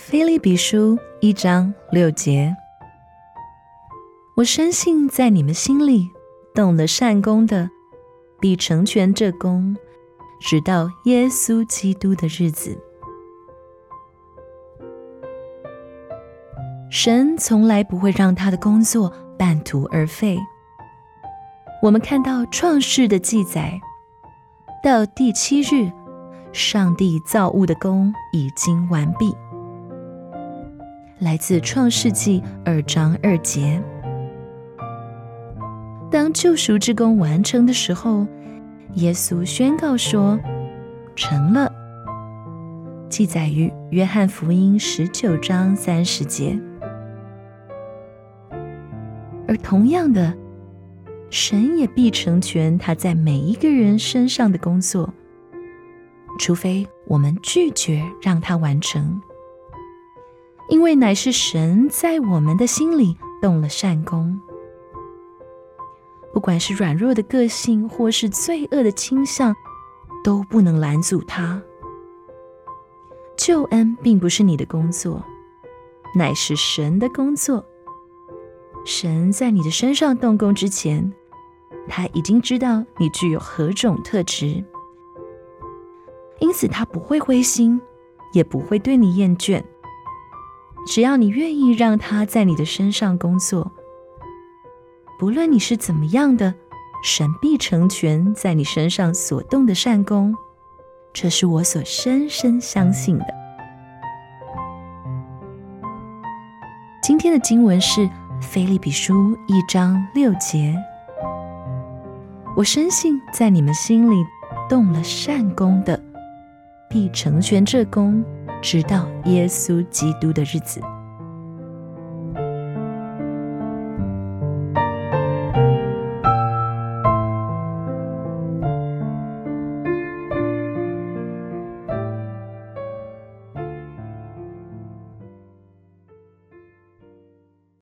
菲利比书一章六节，我深信在你们心里动了善功的，必成全这功，直到耶稣基督的日子。神从来不会让他的工作半途而废。我们看到创世的记载，到第七日，上帝造物的功已经完毕。来自创世纪二章二节。当救赎之功完成的时候，耶稣宣告说：“成了。”记载于约翰福音十九章三十节。而同样的，神也必成全他在每一个人身上的工作，除非我们拒绝让他完成。因为乃是神在我们的心里动了善功，不管是软弱的个性或是罪恶的倾向，都不能拦阻他。救恩并不是你的工作，乃是神的工作。神在你的身上动工之前，他已经知道你具有何种特质，因此他不会灰心，也不会对你厌倦。只要你愿意让他在你的身上工作，不论你是怎么样的，神必成全在你身上所动的善功。这是我所深深相信的。今天的经文是。菲利比书一章六节，我深信在你们心里动了善功的，必成全这功，直到耶稣基督的日子。